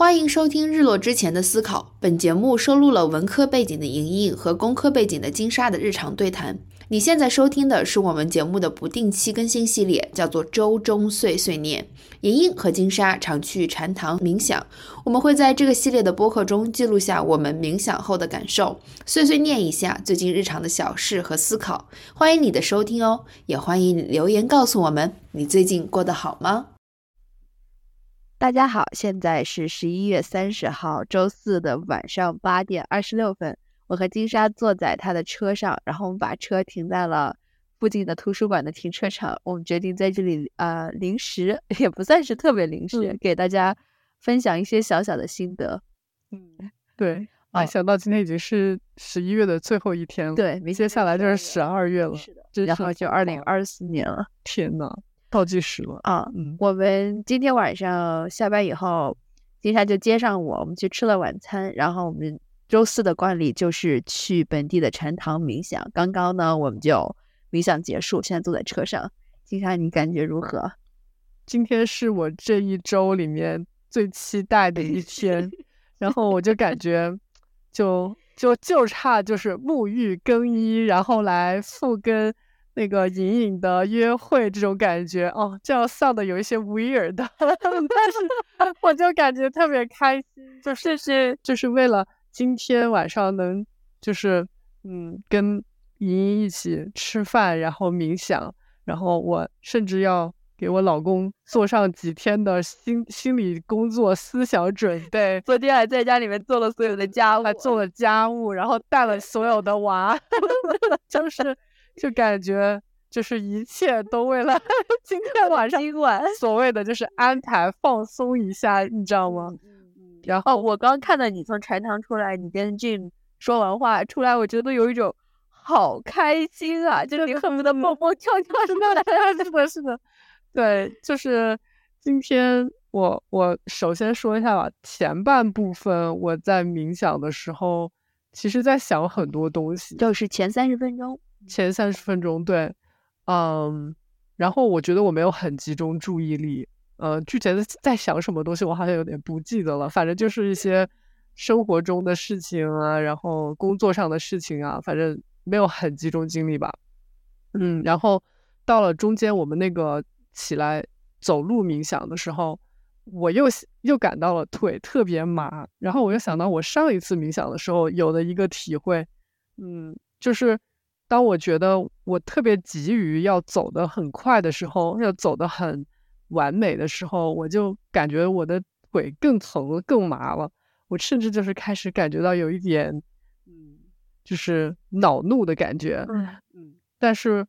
欢迎收听《日落之前的思考》。本节目收录了文科背景的莹莹和工科背景的金莎的日常对谈。你现在收听的是我们节目的不定期更新系列，叫做《周中碎碎念》。莹莹和金莎常去禅堂冥想，我们会在这个系列的播客中记录下我们冥想后的感受，碎碎念一下最近日常的小事和思考。欢迎你的收听哦，也欢迎你留言告诉我们你最近过得好吗？大家好，现在是十一月三十号周四的晚上八点二十六分。我和金莎坐在他的车上，然后我们把车停在了附近的图书馆的停车场。我们决定在这里呃，临时 也不算是特别临时，给大家分享一些小小的心得。嗯，对，啊，想到今天已经是十一月的最后一天了，对，接下来就是十二月了，是的，然后就二零二四年了，天呐，倒计时了啊！嗯，我们今天晚上下班以后，金莎就接上我，我们去吃了晚餐，然后我们。周四的惯例就是去本地的禅堂冥想。刚刚呢，我们就冥想结束，现在坐在车上。金莎，你感觉如何？今天是我这一周里面最期待的一天，然后我就感觉，就就就差就是沐浴更衣，然后来复更那个隐隐的约会这种感觉。哦，这样笑的有一些 weird，但是我就感觉特别开心，就是是就是为了。今天晚上能就是嗯跟莹莹一起吃饭，然后冥想，然后我甚至要给我老公做上几天的心心理工作、思想准备。昨天还在家里面做了所有的家务，还做了家务，然后带了所有的娃 就是就感觉就是一切都为了 今天晚上今晚所谓的就是安排放松一下，你知道吗？然。后我刚看到你从禅堂出来，你跟 Jim 说完话出来，我觉得有一种好开心啊，就你恨不得蹦蹦跳跳是的，是的，是的，对，就是今天我我首先说一下吧，前半部分我在冥想的时候，其实在想很多东西，就是前三十分钟，前三十分钟，对，嗯，然后我觉得我没有很集中注意力。呃，具体的在想什么东西，我好像有点不记得了。反正就是一些生活中的事情啊，然后工作上的事情啊，反正没有很集中精力吧。嗯，然后到了中间，我们那个起来走路冥想的时候，我又又感到了腿特别麻。然后我又想到我上一次冥想的时候有的一个体会，嗯，就是当我觉得我特别急于要走得很快的时候，要走得很。完美的时候，我就感觉我的腿更疼了，更麻了。我甚至就是开始感觉到有一点，嗯，就是恼怒的感觉。嗯嗯。但是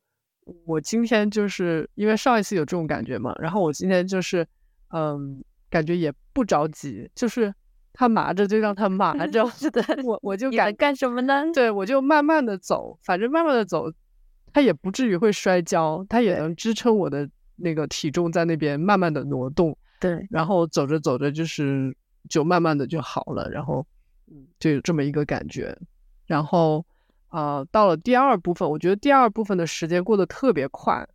我今天就是因为上一次有这种感觉嘛，然后我今天就是，嗯，感觉也不着急，就是他麻着就让他麻着。是的。我我就敢干什么呢？对，我就慢慢的走，反正慢慢的走，他也不至于会摔跤，他也能支撑我的。那个体重在那边慢慢的挪动，对，然后走着走着就是就慢慢的就好了，然后嗯，就有这么一个感觉，然后啊，到了第二部分，我觉得第二部分的时间过得特别快，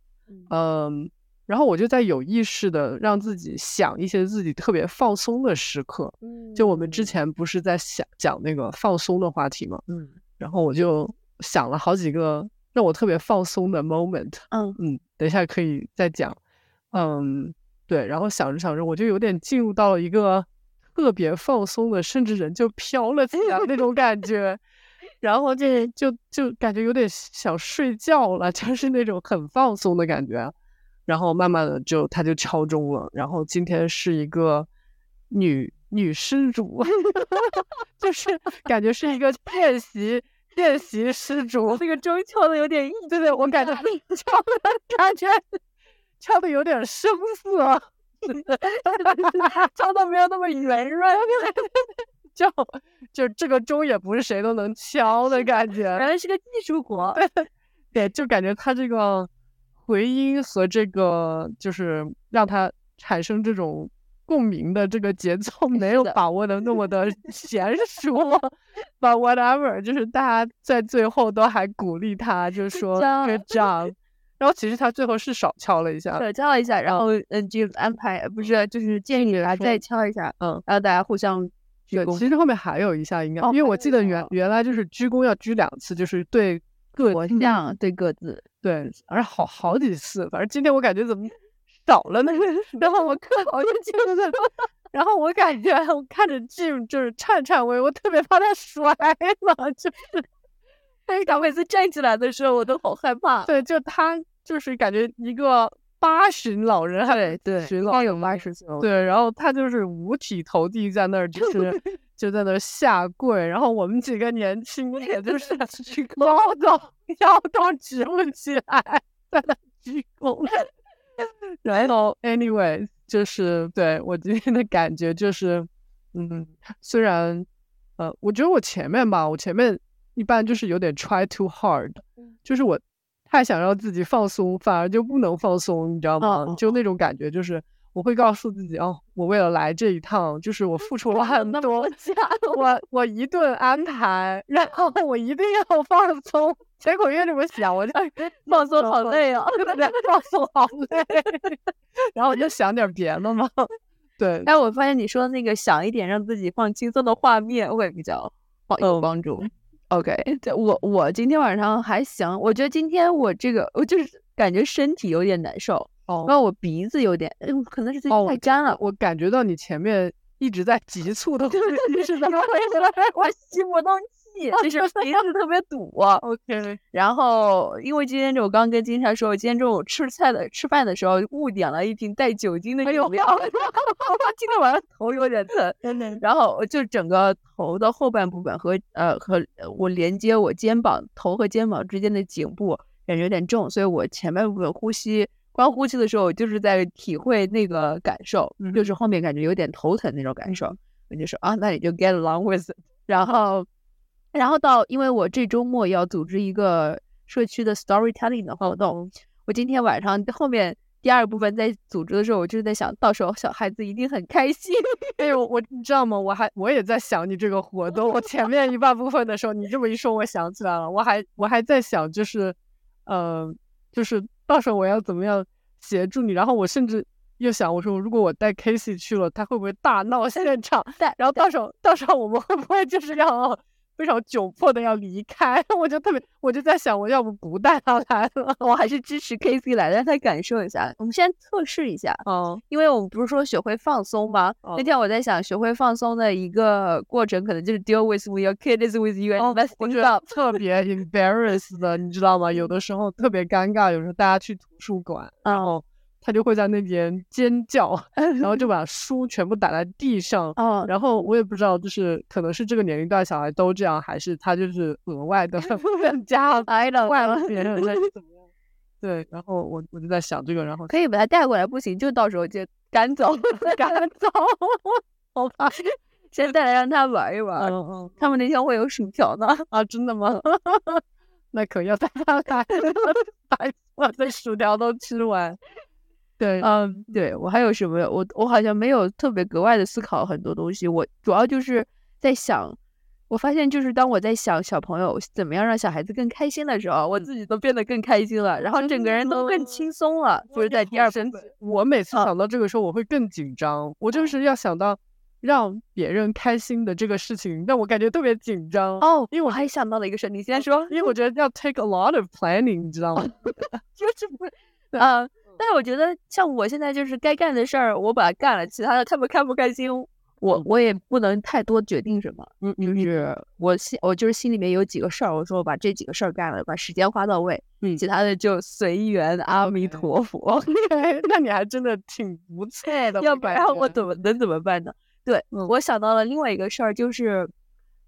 嗯，然后我就在有意识的让自己想一些自己特别放松的时刻，嗯，就我们之前不是在想讲那个放松的话题嘛，嗯，然后我就想了好几个。让我特别放松的 moment，嗯。嗯，等一下可以再讲，嗯，对，然后想着想着，我就有点进入到了一个特别放松的，甚至人就飘了起来那种感觉，然后 就就就感觉有点想睡觉了，就是那种很放松的感觉，然后慢慢的就他就敲钟了，然后今天是一个女女施主，就是感觉是一个宴席。练习施主，那个钟敲的有点硬，对对，我感觉 敲的感觉敲的有点生涩，敲的没有那么圆润，就就这个钟也不是谁都能敲的感觉，原来是个技术活，对，就感觉他这个回音和这个就是让他产生这种。共鸣的这个节奏 没有把握的那么的 娴熟，But whatever，就是大家在最后都还鼓励他，就是 说 Good job，然后其实他最后是少敲了一下，少，敲了一下，然后嗯，James 安排不是就是建议他再敲一下，嗯，然后大家互相鞠对，躬。其实后面还有一下应该，哦因为我记得原原来就是鞠躬要鞠两次，就是对各佛自像对各自，对，而好好几次，反正今天我感觉怎么少了呢？然后我课好像就是，然后我感觉我看着 Jim 就是颤颤巍巍，我特别怕他摔了，就是但是他每次站起来的时候，我都好害怕。对，就他就是感觉一个八旬老人，还对对，旬老应该有八十岁了。对，然后他就是五体投地在那儿，就是 就在那儿下跪，然后我们几个年轻也就是腰都腰都直不起来，在那鞠躬。然后，anyway，就是对我今天的感觉就是，嗯，虽然呃，我觉得我前面吧，我前面一般就是有点 try too hard，就是我太想让自己放松，反而就不能放松，你知道吗？哦就那种感觉，就是我会告诉自己，哦，我为了来这一趟，就是我付出了 很多，我我一顿安排，然后我一定要放松。结果越这么想，我就 放松好累啊！对放松好累，然后我就想点别的嘛。对，哎我发现你说的那个想一点让自己放轻松的画面会比较帮有嗯帮助。OK，对我我今天晚上还行，我觉得今天我这个我就是感觉身体有点难受，哦然后我鼻子有点，嗯，可能是最哦近太干了。我感觉到你前面一直在急促的 呼吸，是怎么回事我吸不动气，就是鼻子特别堵。？OK，然后因为今天我刚跟金莎说，我今天中午吃菜的吃饭的时候误点了一瓶带酒精的饮料，今天晚上头有点疼。然后我就整个头的后半部分和呃和呃我连接我肩膀头和肩膀之间的颈部感觉有点重，所以我前半部分呼吸光呼吸的时候，我就是在体会那个感受，嗯就是后面感觉有点头疼那种感受。我就说啊，那你就 get along with，it 然后然后到因为我这周末要组织一个社区的 storytelling 的活动，我今天晚上后面。第二部分在组织的时候，我就是在想到时候小孩子一定很开心。哎呦，我你知道吗？我还我也在想你这个活动。我前面一半部分的时候，你这么一说，我想起来了。我还我还在想，就是，呃，就是到时候我要怎么样协助你。然后我甚至又想，我说如果我带 Casey 去了，他会不会大闹现场？对然后到时候到时候我们会不会就是要非常窘迫的要离开？我就特别，我就在想，我要不不带他来了？我还是支持 K C 来，让他感受一下。我们先测试一下，哦，因为我们不是说学会放松吗？哦那天我在想，学会放松的一个过程，可能就是 deal with when your kid is with you and 哦我得 up。特别 embarrassed 的，你知道吗？有的时候特别尴尬，有时候大家去图书馆，然后他就会在那边尖叫，然后就 把书全部打在地上。哦，然后我也不知道，就是可能是这个年龄段小孩都这样，还是他就是额外的 更加惯了别人，还是怎么样？对，然后我我就在想这个，然后可以把他带过来，不行就到时候就赶走，赶走。好吧，先带来让他玩一玩。嗯嗯他们那天会有薯条呢。啊，真的吗？那可要带他来，把我的薯条都吃完。对，嗯，对我还有什么？我我好像没有特别格外的思考很多东西，我主要就是在想。我发现，就是当我在想小朋友怎么样让小孩子更开心的时候，我自己都变得更开心了，然后整个人都更轻松了。就是在第二部分，我每次啊想到这个时候，我会更紧张。我就是要想到让别人开心的这个事情，让我感觉特别紧张。哦，因为我我还想到了一个事，你先说，因为我觉得要 take a lot of planning，你知道吗？就是不是，呃，但是我觉得像我现在就是该干的事儿，我把它干了，其他的他们开不开心，我我也不能太多决定什么。嗯就是我心我就是心里面有几个事儿，我说我把这几个事儿干了，把时间花到位，嗯其他的就随缘。阿弥陀佛，那你还真的挺不错的。要不然我怎么能怎么办呢？对，嗯我想到了另外一个事儿，就是。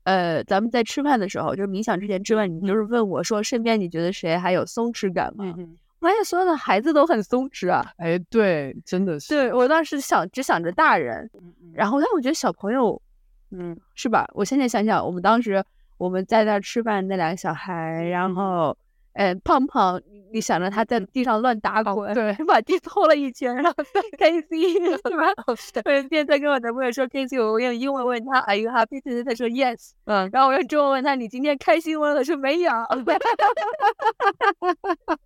呃，咱们在吃饭的时候，就是冥想之前吃饭，你就是问我说，身边你觉得谁还有松弛感吗？嗯发现所有的孩子都很松弛啊。哎，对，真的是。对我当时想只想着大人，然后但我觉得小朋友嗯是吧？我现在想想，我们当时我们在那儿吃饭，那两个小孩，然后，哎，胖胖，你你想着他在地上乱打滚，对，把地拖了一圈，然后 K C 是吧？我有一天在跟我男朋友说 K C，我用英文问他 Are you happy today？他说 Yes，嗯，然后我用中文问他你今天开心吗？他说没有。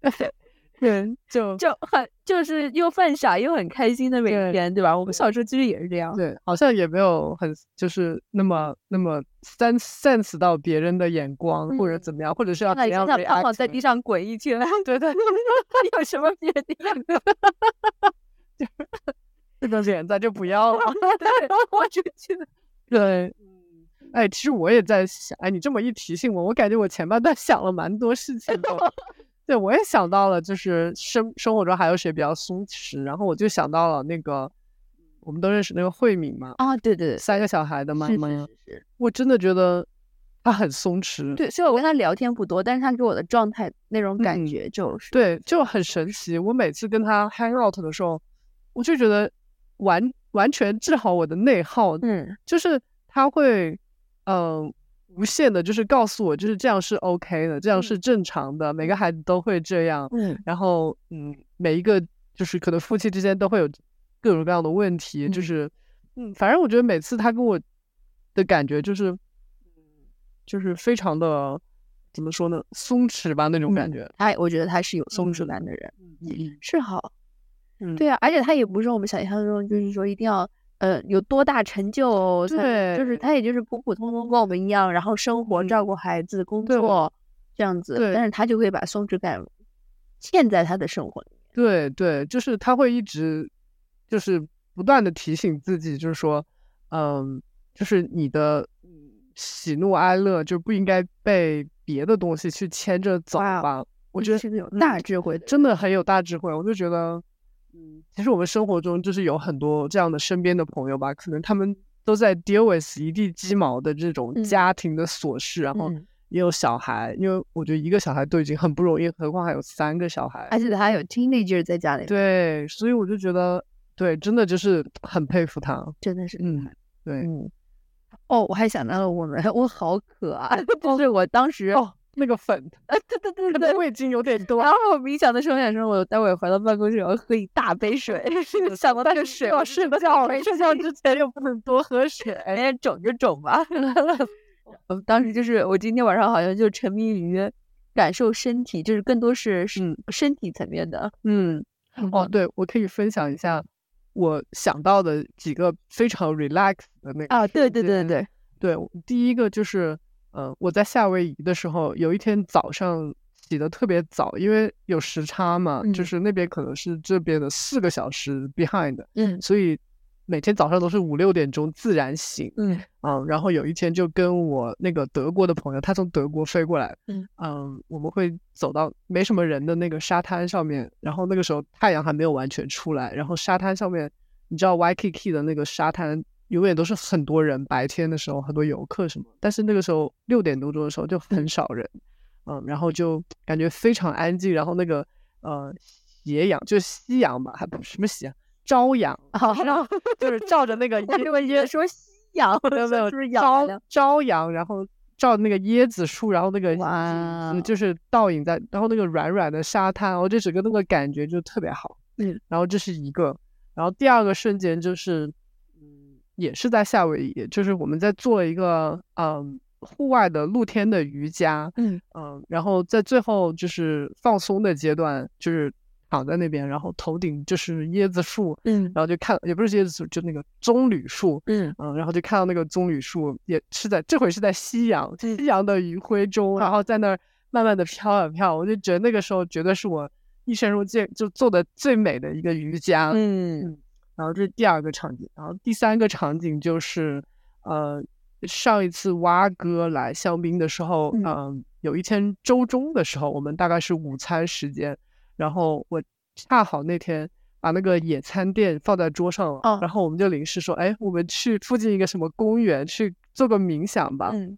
对，就就很就是又犯傻又很开心的每对天，对吧？我们小时候其实也是这样。对，好像也没有很就是那么那么 sense sense 到别人的眼光或者嗯怎么样，或者是要怎样想想胖胖在地上滚一圈，对对，有什么别的样子？这个脸咱就不要了。对，我就觉得对，哎，其实我也在想，哎，你这么一提醒我，我感觉我前半段想了蛮多事情的。对，我也想到了，就是生生活中还有谁比较松弛，然后我就想到了那个，我们都认识那个慧敏嘛，啊，对对对，三个小孩的妈是妈，是是是，我真的觉得她很松弛，对，虽然我跟他聊天不多，但是他给我的状态那种感嗯觉就是，对，就很神奇。我每次跟她 hang out 的时候，我就觉得完完全治好我的内耗，嗯就是他会，嗯、无限的，就是告诉我，就是这样是 OK 的，这样是正常的，每个孩子都会这样。嗯然后，嗯，每一个就是可能夫妻之间都会有各种各样的问题，就嗯是，嗯，反正我觉得每次他跟我的感觉就是，嗯，就是非常的怎么说呢，松弛吧那种感嗯觉。他我觉得他是有松弛嗯感的人，嗯是好。嗯，对啊，而且他也不是我们想象中，就是说一定要呃有多大成就对，就是他也就是普普通通跟我们一样，然后生活、照嗯顾孩子、工作这样子，对但是他就会把松弛感嵌在他的生活里面。对对，就是他会一直就是不断的提醒自己，就是说，嗯，就是你的嗯喜怒哀乐就不应该被别的东西去牵着走吧。我觉得是个有嗯大智慧的，真的很有大智慧。我就觉得，嗯，其实我们生活中就是有很多这样的身边的朋友吧，可能他们都在 deal with 一地鸡毛的这种嗯家庭的琐事，然后嗯也有小孩，因为我觉得一个小孩都已经很不容易，何况还有三个小孩。而且他还有 teenager 在家里，对，所以我就觉得，对，真的就是很佩服他。真的是厉嗯害。对，嗯，哦，我还想到了我们，我好渴啊，就是我当时，哦，那个粉，呃，对对对可对能味精有点多然。后我冥想的时候想说，我待会儿回到办公室我要喝一大杯水，想到那个水，要我睡觉，睡觉之前又不能多喝水。哎，肿就肿吧。我当时就是我今天晚上好像就沉迷于感受身体，就是更多是是嗯身体层面的。嗯，哦，对，我可以分享一下我想到的几个非常 relax 的那个啊，对瞬对对对，对，第一个就是，呃，我在夏威夷的时候，有一天早上起得特别早，因为有时差嘛，就嗯。是那边可能是这边的四个小时 behind，嗯。所以每天早上都是五六点钟自然醒。嗯。嗯，然后有一天就跟我那个德国的朋友，他从德国飞过来，嗯。我们会走到没什么人的那个沙滩上面，然后那个时候太阳还没有完全出来，然后沙滩上面，你知道 Waikiki 的那个沙滩永远都是很多人，白天的时候很多游客什么，但是那个时候六点多钟的时候就很少人，嗯，然后就感觉非常安静，然后那个呃斜阳就是夕阳吧，还不什么夕阳，朝阳，然后就是照着那个我以为你说夕阳，没有没有就是朝？朝阳，然后照那个椰子树，然后那个就是倒影在，然后那个软软的沙滩，然后这整个那个感觉就特别好。嗯，然后这是一个，然后第二个瞬间就是，嗯，也是在夏威夷，就是我们在做一个嗯户外的露天的瑜伽，嗯。嗯，然后在最后就是放松的阶段，就是躺在那边，然后头顶就是椰子树，嗯然后就看，也不是椰子树，就那个棕榈树，嗯嗯，然后就看到那个棕榈树，也是在这回是在夕阳，嗯夕阳的余晖中，然后在那儿慢慢的飘啊飘，我就觉得那个时候绝对是我一生中见就做的最美的一个瑜伽。嗯然后这是第二个场景，然后第三个场景就是，呃，上一次蛙哥来香槟的时候，嗯。嗯、有一天周中的时候，我们大概是午餐时间，然后我恰好那天把那个野餐垫放在桌上了，哦然后我们就临时说，哎，我们去附近一个什么公园去做个冥想吧，嗯。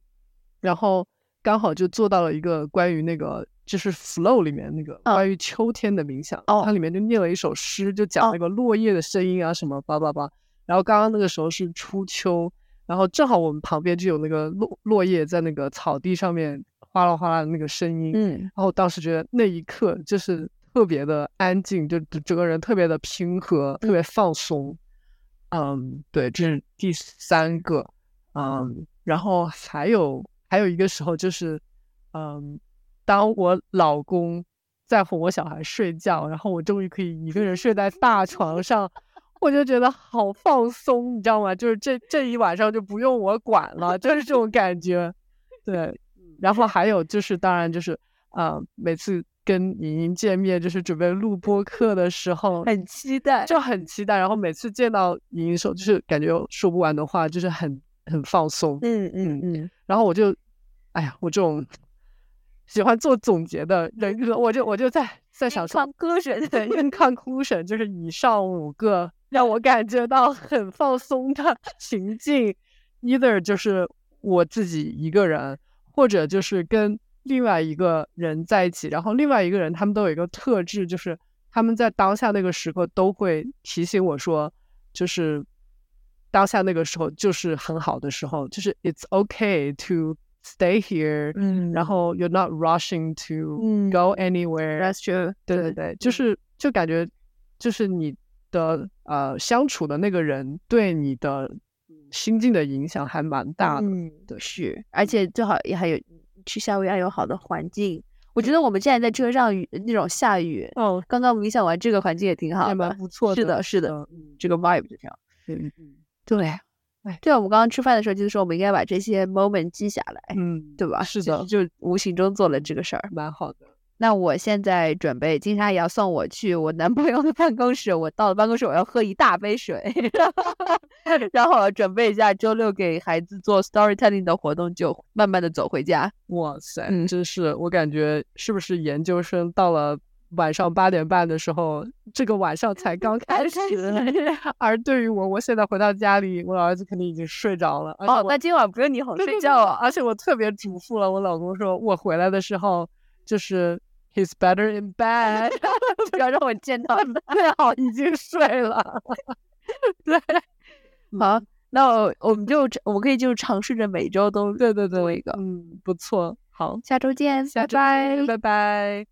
然后刚好就做到了一个关于那个就是 flow 里面那个哦关于秋天的冥想，哦它里面就念了一首诗，就讲哦那个落叶的声音啊什么叭叭叭。然后刚刚那个时候是初秋，然后正好我们旁边就有那个落落叶在那个草地上面哗啦哗啦的那个声音，嗯然后当时觉得那一刻就是特别的安静，就整整个人特别的平和，特别放松。嗯，对，这是第三个。嗯，然后还有还有一个时候就是，嗯，当我老公在哄我小孩睡觉，然后我终于可以一个人睡在大床上，我就觉得好放松，你知道吗？就是这这一晚上就不用我管了，就是这种感觉。对，然后还有就是，当然就是呃，每次跟莹莹见面，就是准备录播课的时候，很期待，就很期待。然后每次见到莹莹时候，就是感觉说不完的话，就是很很放松。嗯嗯嗯。然后我就，哎呀，我这种。喜欢做总结的人格，我就我就在在想说，conclusion，对，conclusion 就是以上五个让我感觉到很放松的情境，either 就是我自己一个人，或者就是跟另外一个人在一起，然后另外一个人他们都有一个特质，就是他们在当下那个时刻都会提醒我说，就是当下那个时候就是很好的时候，就是 it's okay to。Stay here，嗯，然后 you're not rushing to go anywhere。That's true。对对对，就是就感觉就是你的呃相处的那个人对你的心境的影响还蛮大的。嗯，是，而且最好也还有去夏威夷有好的环境。我觉得我们现在在车上雨那种下雨，哦，刚刚冥想完这个环境也挺好，还蛮不错的。是的，是的，这个 vibe 就挺好。嗯嗯，对。对啊，我们刚刚吃饭的时候就是说，我们应该把这些 moment 记下来，嗯，对吧？是的，就无形中做了这个事儿，蛮好的。那我现在准备，金莎也要送我去我男朋友的办公室。我到了办公室，我要喝一大杯水，然后准备一下周六给孩子做 storytelling 的活动，就慢慢的走回家。哇塞，真是我感觉是不是研究生到了？晚上八点半的时候，这个晚上才刚开始。而对于我，我现在回到家里，我儿子肯定已经睡着了。哦，那今晚不用你哄睡觉啊！而且我特别嘱咐了我老公，说我回来的时候就是 he's better in bed，不要让我见到他。最好已经睡了。对，好，那我们就我们可以就尝试着每周都对对对做一个，嗯，不错。好，下周见，拜拜，拜拜。